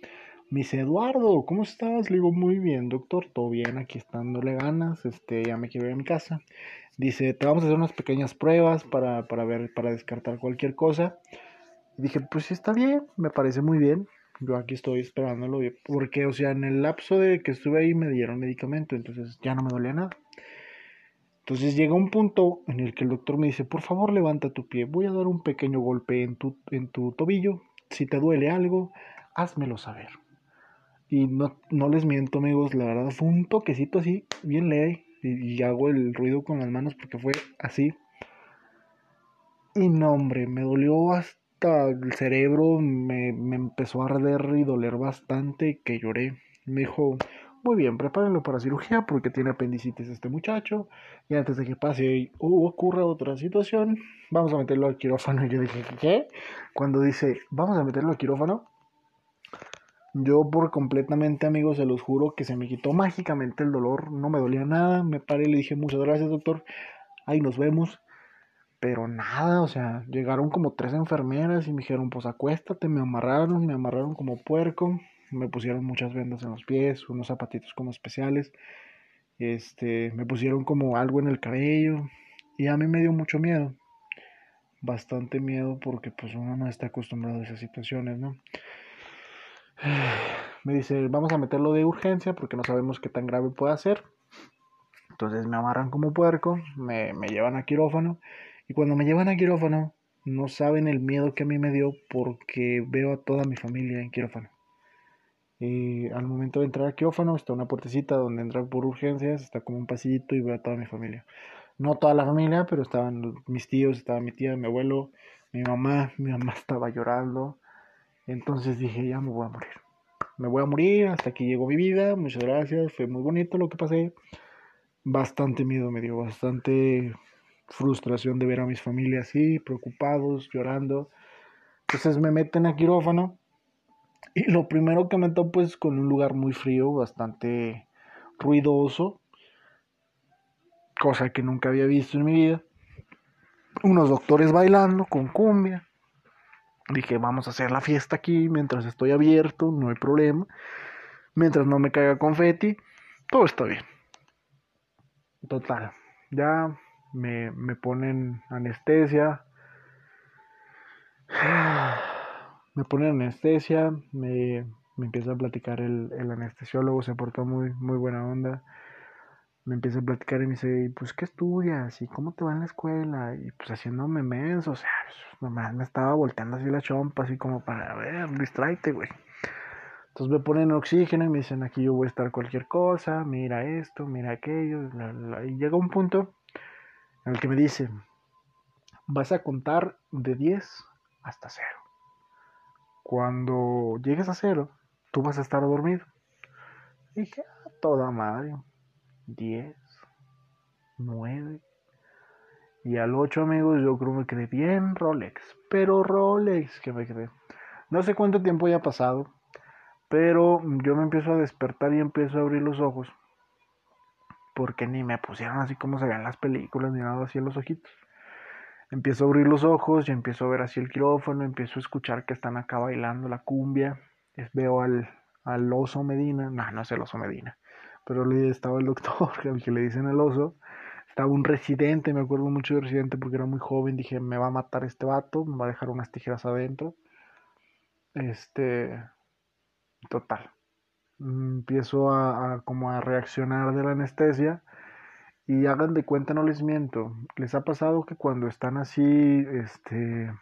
Me dice, Eduardo, ¿cómo estás? Le digo, muy bien, doctor, todo bien, aquí estándole ganas, este, ya me quiero ir a mi casa. Dice, te vamos a hacer unas pequeñas pruebas para, para ver, para descartar cualquier cosa. dije, pues sí, está bien, me parece muy bien yo aquí estoy esperándolo, porque, o sea, en el lapso de que estuve ahí me dieron medicamento, entonces ya no me dolía nada. Entonces llega un punto en el que el doctor me dice, por favor levanta tu pie, voy a dar un pequeño golpe en tu, en tu tobillo, si te duele algo, házmelo saber. Y no, no les miento amigos, la verdad fue un toquecito así, bien leve, y, y hago el ruido con las manos porque fue así. Y no hombre, me dolió hasta el cerebro me, empezó a arder y doler bastante que lloré. Me dijo, muy bien, prepárenlo para cirugía porque tiene apendicitis este muchacho. Y antes de que pase o ocurra otra situación, vamos a meterlo al quirófano. Y yo dije, ¿qué? Cuando dice, vamos a meterlo al quirófano, yo por completamente, amigos, se los juro que se me quitó mágicamente el dolor. No me dolía nada. Me paré y le dije, muchas gracias, doctor. Ahí nos vemos. Pero nada, o sea, llegaron como tres enfermeras y me dijeron, pues acuéstate, me amarraron, me amarraron como puerco, me pusieron muchas vendas en los pies, unos zapatitos como especiales, este, me pusieron como algo en el cabello y a mí me dio mucho miedo, bastante miedo porque pues uno no está acostumbrado a esas situaciones, ¿no? Me dice, vamos a meterlo de urgencia porque no sabemos qué tan grave puede ser. Entonces me amarran como puerco, me, me llevan a quirófano y cuando me llevan a quirófano, no saben el miedo que a mí me dio porque veo a toda mi familia en quirófano. Y al momento de entrar a quirófano está una puertecita donde entrar por urgencias, está como un pasillito y veo a toda mi familia. No toda la familia, pero estaban mis tíos, estaba mi tía, mi abuelo, mi mamá, mi mamá estaba llorando. Entonces dije, ya me voy a morir. Me voy a morir, hasta aquí llegó mi vida, muchas gracias, fue muy bonito lo que pasé. Bastante miedo me dio, bastante frustración de ver a mis familias así, preocupados, llorando. Entonces me meten a quirófano y lo primero que me topo es con un lugar muy frío, bastante ruidoso, cosa que nunca había visto en mi vida. Unos doctores bailando con cumbia. Dije, vamos a hacer la fiesta aquí mientras estoy abierto, no hay problema. Mientras no me caiga confeti, todo está bien. Total, ya me, me ponen anestesia. Me ponen anestesia, me, me empieza a platicar el, el, anestesiólogo, se portó muy, muy buena onda. Me empieza a platicar y me dice, pues, ¿qué estudias? ¿Y cómo te va en la escuela? Y pues haciéndome menso, o sea, pues, nomás me estaba volteando así la chompa, así como para, ver, distráete, güey. Entonces me ponen oxígeno y me dicen, aquí yo voy a estar cualquier cosa, mira esto, mira aquello. Y llega un punto en el que me dice, vas a contar de 10 hasta 0. Cuando llegues a 0, tú vas a estar dormido. Y dije, ah, toda madre. 10, 9. Y al 8 amigos yo creo me quedé bien Rolex. Pero Rolex que me quedé. No sé cuánto tiempo ya ha pasado. Pero yo me empiezo a despertar y empiezo a abrir los ojos. Porque ni me pusieron así como se ven las películas ni nada así en los ojitos. Empiezo a abrir los ojos y empiezo a ver así el quirófano. Empiezo a escuchar que están acá bailando la cumbia. veo al, al oso Medina. No, no es el oso Medina. Pero le estaba el doctor, que le dicen el oso. Estaba un residente, me acuerdo mucho de residente porque era muy joven. Dije, me va a matar este vato, me va a dejar unas tijeras adentro. Este, total. Mm, empiezo a, como a reaccionar de la anestesia y hagan de cuenta, no les miento. ¿Les ha pasado que cuando están así, este,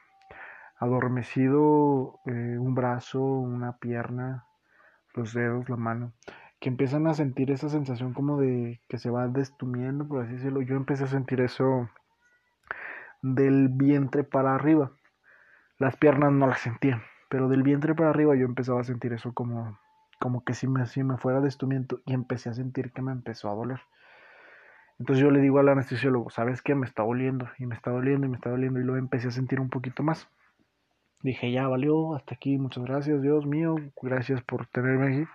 adormecido eh, un brazo, una pierna, los dedos, la mano, que empiezan a sentir esa sensación como de que se va destumiendo, por así decirlo? Yo empecé a sentir eso del vientre para arriba. Las piernas no las sentía, pero del vientre para arriba yo empezaba a sentir eso como como que si me, si me fuera de estumiento y empecé a sentir que me empezó a doler. Entonces yo le digo al anestesiólogo, ¿sabes qué? Me está doliendo y me está doliendo y me está doliendo y luego empecé a sentir un poquito más. Dije, ya valió, hasta aquí, muchas gracias, Dios mío, gracias por tenerme aquí.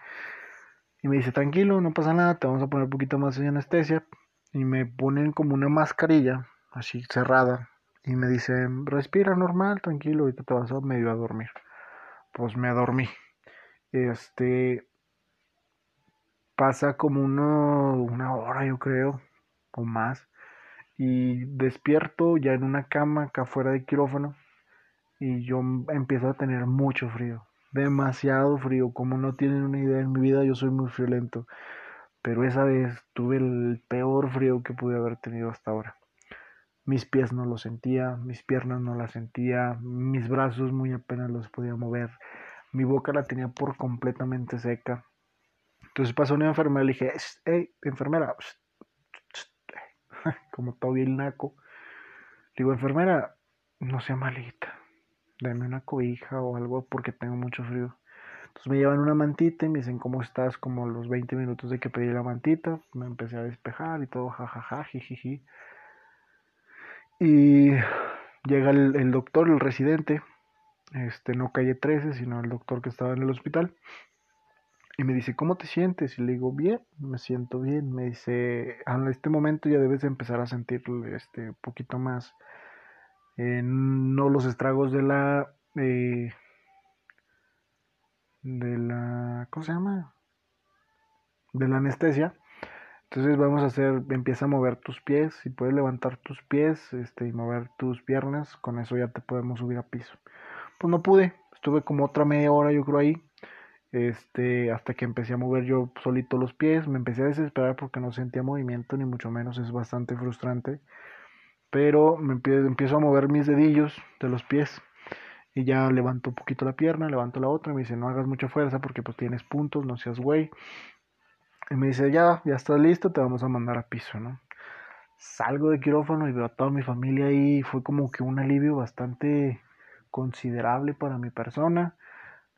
Y me dice, tranquilo, no pasa nada, te vamos a poner un poquito más de anestesia. Y me ponen como una mascarilla, así cerrada. Y me dicen, respira normal, tranquilo, ahorita te vas a medio a dormir. Pues me dormí. Este pasa como una hora, yo creo, o más. Y despierto ya en una cama acá afuera del quirófano. Y yo empiezo a tener mucho frío. Demasiado frío. Como no tienen una idea en mi vida, yo soy muy friolento. Pero esa vez tuve el peor frío que pude haber tenido hasta ahora. Mis pies no lo sentía, mis piernas no las sentía, mis brazos muy apenas los podía mover mi boca la tenía por completamente seca. Entonces pasó una enfermera y le dije, hey, enfermera, como todo bien naco. Le digo, enfermera, no sea malita, dame una cobija o algo porque tengo mucho frío. Entonces me llevan una mantita y me dicen, ¿cómo estás? Como los 20 minutos de que pedí la mantita, me empecé a despejar y todo, jajaja, jijiji. Y llega el doctor, el residente, este, no calle 13, sino el doctor que estaba en el hospital. Y me dice, ¿cómo te sientes? Y le digo, bien, me siento bien. Me dice, en este momento ya debes empezar a sentir este, poquito más, eh, no los estragos de la, eh, de la, ¿cómo se llama? De la anestesia. Entonces vamos a hacer, empieza a mover tus pies, si puedes levantar tus pies este, y mover tus piernas, con eso ya te podemos subir a piso pues no pude. Estuve como otra media hora, yo creo, ahí. Este, hasta que empecé a mover yo solito los pies. Me empecé a desesperar porque no sentía movimiento, ni mucho menos. Es bastante frustrante. Pero me empiezo a mover mis dedillos de los pies. Y ya levanto un poquito la pierna, levanto la otra. Y me dice, no hagas mucha fuerza porque pues tienes puntos, no seas güey. Y me dice, ya, ya estás listo, te vamos a mandar a piso, ¿no? Salgo de quirófano y veo a toda mi familia ahí. Fue como que un alivio bastante considerable para mi persona.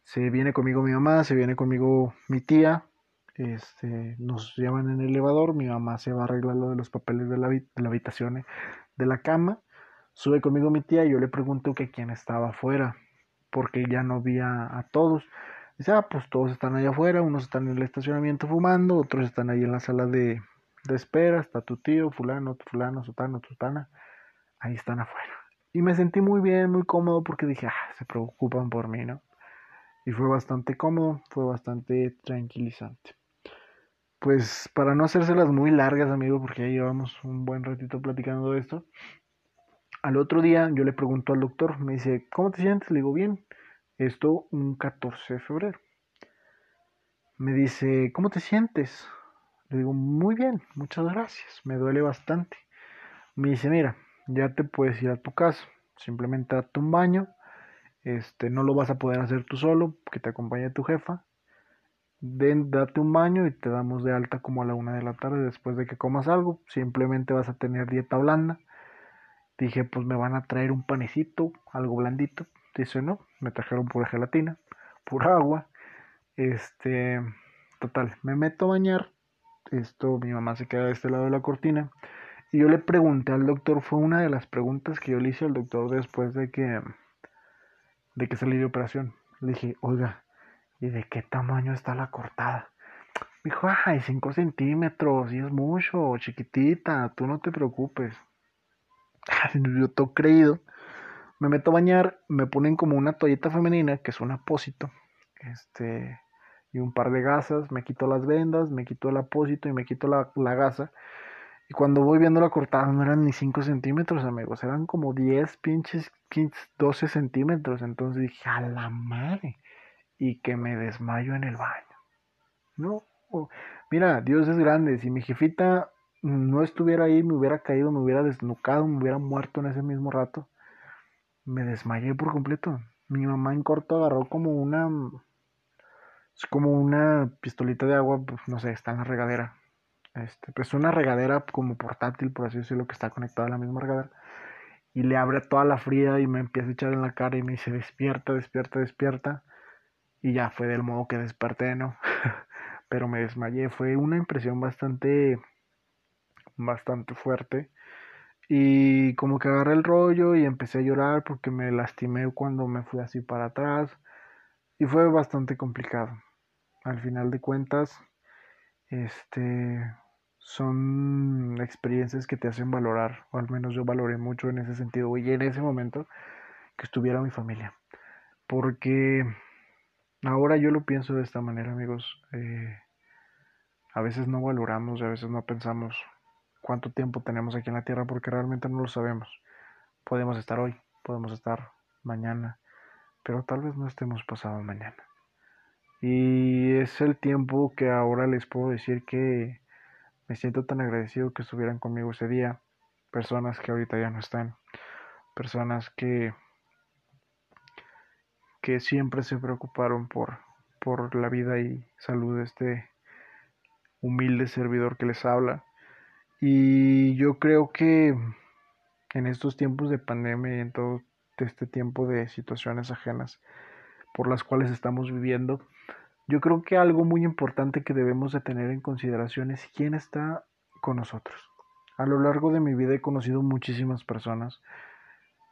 Se viene conmigo mi mamá, se viene conmigo mi tía. Este, nos llevan en el elevador, mi mamá se va a arreglar lo de los papeles de la, habitación, eh, de la cama. Sube conmigo mi tía y yo le pregunto que quién estaba afuera, porque ya no vi a, todos. Dice, ah, pues todos están allá afuera, unos están en el estacionamiento fumando, otros están ahí en la sala de, espera, está tu tío, fulano, fulano, sotano, tutana, ahí están afuera. Y me sentí muy bien, muy cómodo porque dije, ah, se preocupan por mí, ¿no? Y fue bastante cómodo, fue bastante tranquilizante. Pues para no hacérselas muy largas, amigo, porque ya llevamos un buen ratito platicando de esto. Al otro día yo le pregunto al doctor, me dice, ¿cómo te sientes? Le digo, bien. Esto un 14 de febrero. Me dice, ¿cómo te sientes? Le digo, muy bien, muchas gracias. Me duele bastante. Me dice, mira, ya te puedes ir a tu casa. Simplemente date un baño. Este, no lo vas a poder hacer tú solo, que te acompañe tu jefa. Den, date un baño y te damos de alta como a la una de la tarde después de que comas algo. Simplemente vas a tener dieta blanda. Dije, pues me van a traer un panecito, algo blandito. Dice, no, me trajeron pura gelatina, pura agua. Este, total, me meto a bañar esto, mi mamá se queda de este lado de la cortina. Y yo le pregunté al doctor, fue una de las preguntas que yo le hice al doctor después de que, de que salí de operación. Le dije, oiga, ¿y de qué tamaño está la cortada? Me dijo, ay, 5 centímetros, y es mucho, chiquitita, tú no te preocupes. Yo todo creído. Me meto a bañar, me ponen como una toallita femenina, que es un apósito, este, y un par de gasas, me quito las vendas, me quito el apósito y me quito la, la gasa. Y cuando voy viendo la cortada no eran ni 5 centímetros, amigos, eran como 10 pinches 15, 12 centímetros. Entonces dije, a la madre. Y que me desmayo en el baño. No, mira, Dios es grande. Si mi jefita no estuviera ahí, me hubiera caído, me hubiera desnucado, me hubiera muerto en ese mismo rato. Me desmayé por completo. Mi mamá en corto agarró como una. como una pistolita de agua, pues no sé, está en la regadera. Este, pues una regadera como portátil, por así decirlo, que está conectada a la misma regadera. Y le abre toda la fría y me empieza a echar en la cara y me dice, despierta, despierta, despierta. Y ya fue del modo que desperté, ¿no? Pero me desmayé. Fue una impresión bastante bastante fuerte. Y como que agarré el rollo y empecé a llorar porque me lastimé cuando me fui así para atrás. Y fue bastante complicado. Al final de cuentas, este son experiencias que te hacen valorar, o al menos yo valoré mucho en ese sentido, y en ese momento que estuviera mi familia. Porque ahora yo lo pienso de esta manera, amigos. Eh, a veces no valoramos, a veces no pensamos cuánto tiempo tenemos aquí en la Tierra porque realmente no lo sabemos. Podemos estar hoy, podemos estar mañana, pero tal vez no estemos pasado mañana. Y es el tiempo que ahora les puedo decir que me siento tan agradecido que estuvieran conmigo ese día. Personas que ahorita ya no están. Personas que, que siempre se preocuparon por, por la vida y salud de este humilde servidor que les habla. Y yo creo que en estos tiempos de pandemia y en todo este tiempo de situaciones ajenas por las cuales estamos viviendo, yo creo que algo muy importante que debemos de tener en consideración es quién está con nosotros. A lo largo de mi vida he conocido muchísimas personas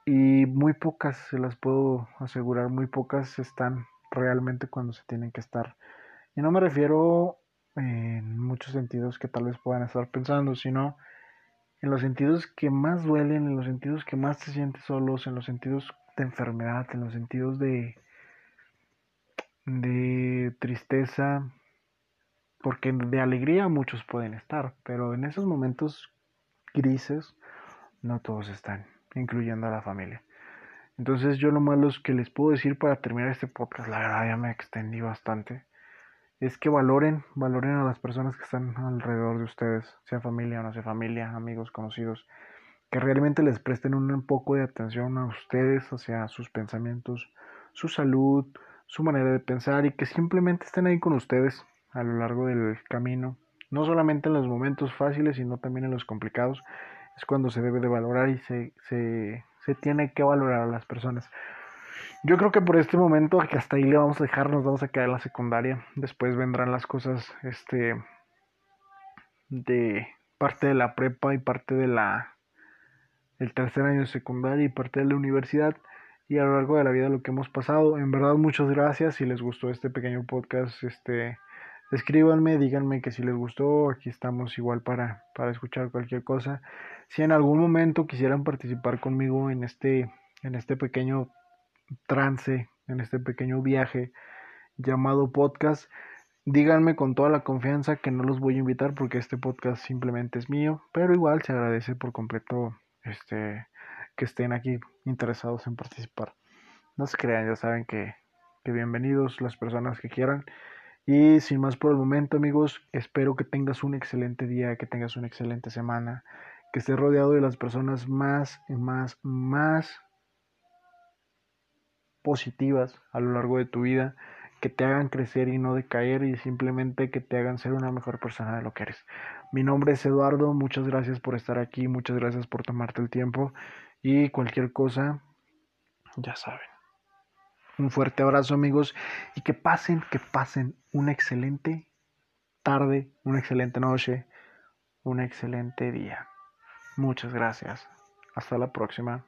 y muy pocas, se las puedo asegurar, muy pocas están realmente cuando se tienen que estar. Y no me refiero en muchos sentidos que tal vez puedan estar pensando, sino en los sentidos que más duelen, en los sentidos que más te sientes solos, en los sentidos de enfermedad, en los sentidos de, de tristeza, porque de alegría muchos pueden estar, pero en esos momentos grises no todos están, incluyendo a la familia. Entonces yo lo malo que les puedo decir para terminar este podcast, la verdad ya me extendí bastante es que valoren, valoren a las personas que están alrededor de ustedes, sea familia o no sea familia, amigos, conocidos, que realmente les presten un poco de atención a ustedes, sea, sus pensamientos, su salud, su manera de pensar y que simplemente estén ahí con ustedes a lo largo del camino, no solamente en los momentos fáciles, sino también en los complicados, es cuando se debe de valorar y se, se, se tiene que valorar a las personas. Yo creo que por este momento, que hasta ahí le vamos a dejar, nos vamos a quedar en la secundaria. Después vendrán las cosas, este, de parte de la prepa y parte de la, el tercer año de secundaria y parte de la universidad y a lo largo de la vida lo que hemos pasado. En verdad, muchas gracias. Si les gustó este pequeño podcast, este, escríbanme, díganme que si les gustó, aquí estamos igual para, para escuchar cualquier cosa. Si en algún momento quisieran participar conmigo en este, en este pequeño trance, en este pequeño viaje llamado podcast. Díganme con toda la confianza que no los voy a invitar porque este podcast simplemente es mío, pero igual se agradece por completo este que estén aquí interesados en participar. No se crean, ya saben que, que bienvenidos las personas que quieran. Y sin más por el momento, amigos, espero que tengas un excelente día, que tengas una excelente semana, que estés rodeado de las personas más, más, más positivas a lo largo de tu vida que te hagan crecer y no decaer y simplemente que te hagan ser una mejor persona de lo que eres. Mi nombre es Eduardo, muchas gracias por estar aquí, muchas gracias por tomarte el tiempo y cualquier cosa, ya saben. Un fuerte abrazo amigos y que pasen, que pasen un excelente tarde, una excelente noche, un excelente día. Muchas gracias. Hasta la próxima.